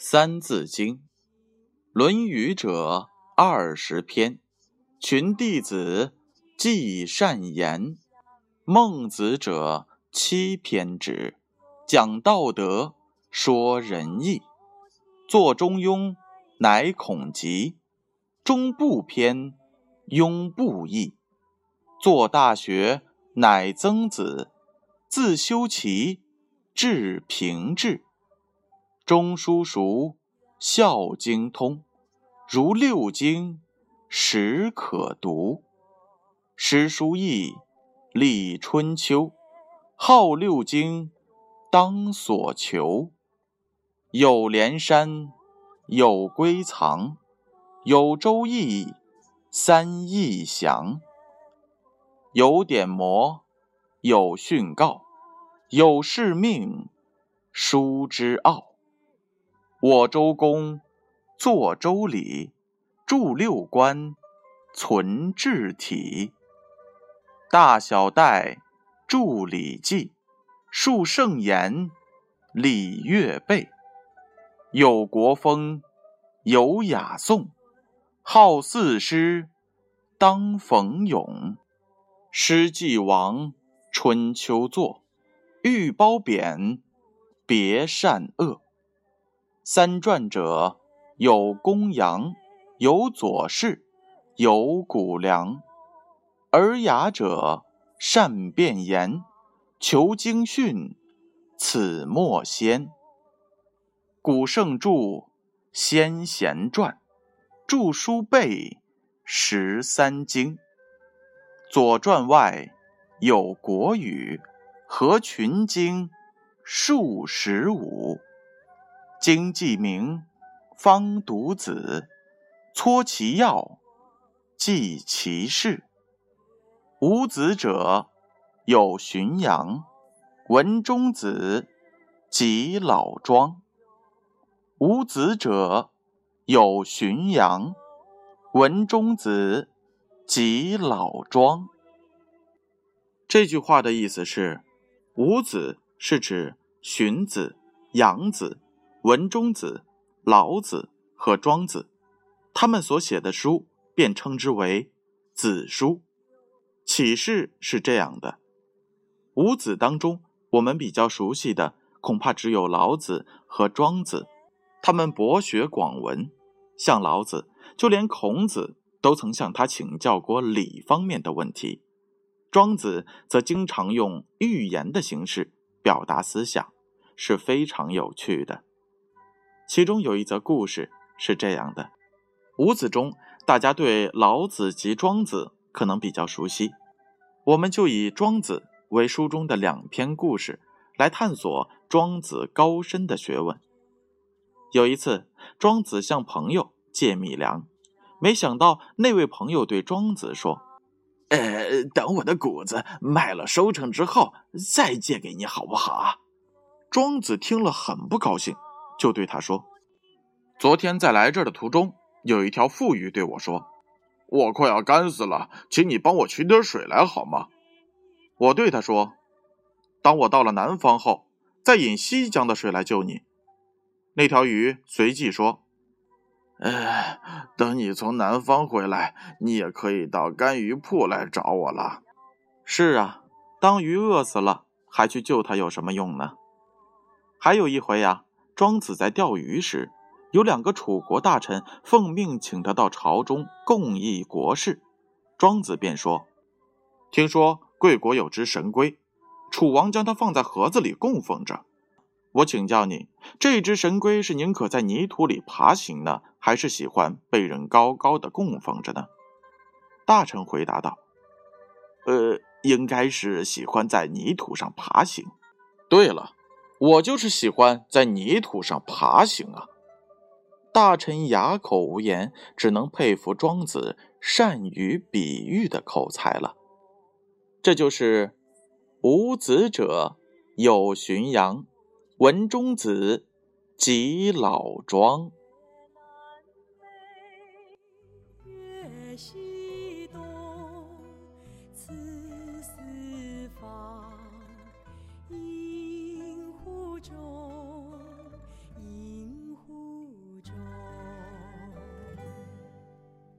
三字经》，《论语》者二十篇，群弟子记善言；《孟子》者七篇止，讲道德，说仁义。作《中庸》，乃孔伋；中不偏，庸不易。作《大学》，乃曾子；自修齐，至平治。中书熟，孝经通，如六经，始可读。诗书易，礼春秋，好六经，当所求。有连山，有归藏，有周易，三易详。有典谟，有训告，有誓命，书之奥。我周公作周礼，著六官，存治体。大小戴著礼记，述圣言，礼乐备。有国风，有雅颂，好四诗，当讽咏。诗既亡，春秋作，欲褒贬，别善恶。三传者有公羊，有左氏，有谷梁。尔雅者善辩言，求经训，此莫先。古圣著，先贤传，著书备十三经。左传外有国语，合群经数十五。经记名，方读子，撮其要，记其事。无子者有荀扬、文中子及老庄。无子者有荀扬、文中子及老庄。这句话的意思是，五子是指荀子、杨子。文中子、老子和庄子，他们所写的书便称之为子书。启示是这样的：五子当中，我们比较熟悉的恐怕只有老子和庄子。他们博学广文，像老子，就连孔子都曾向他请教过礼方面的问题；庄子则经常用寓言的形式表达思想，是非常有趣的。其中有一则故事是这样的：五子中，大家对老子及庄子可能比较熟悉，我们就以庄子为书中的两篇故事来探索庄子高深的学问。有一次，庄子向朋友借米粮，没想到那位朋友对庄子说：“呃，等我的谷子卖了收成之后，再借给你好不好啊？”庄子听了很不高兴。就对他说：“昨天在来这儿的途中，有一条富鱼对我说，我快要干死了，请你帮我取点水来好吗？”我对他说：“当我到了南方后，再引西江的水来救你。”那条鱼随即说：“哎，等你从南方回来，你也可以到干鱼铺来找我了。”是啊，当鱼饿死了，还去救它有什么用呢？还有一回呀。庄子在钓鱼时，有两个楚国大臣奉命请他到朝中共议国事。庄子便说：“听说贵国有只神龟，楚王将它放在盒子里供奉着。我请教你，这只神龟是宁可在泥土里爬行呢，还是喜欢被人高高的供奉着呢？”大臣回答道：“呃，应该是喜欢在泥土上爬行。对了。”我就是喜欢在泥土上爬行啊！大臣哑口无言，只能佩服庄子善于比喻的口才了。这就是“无子者有荀扬，文中子即老庄”。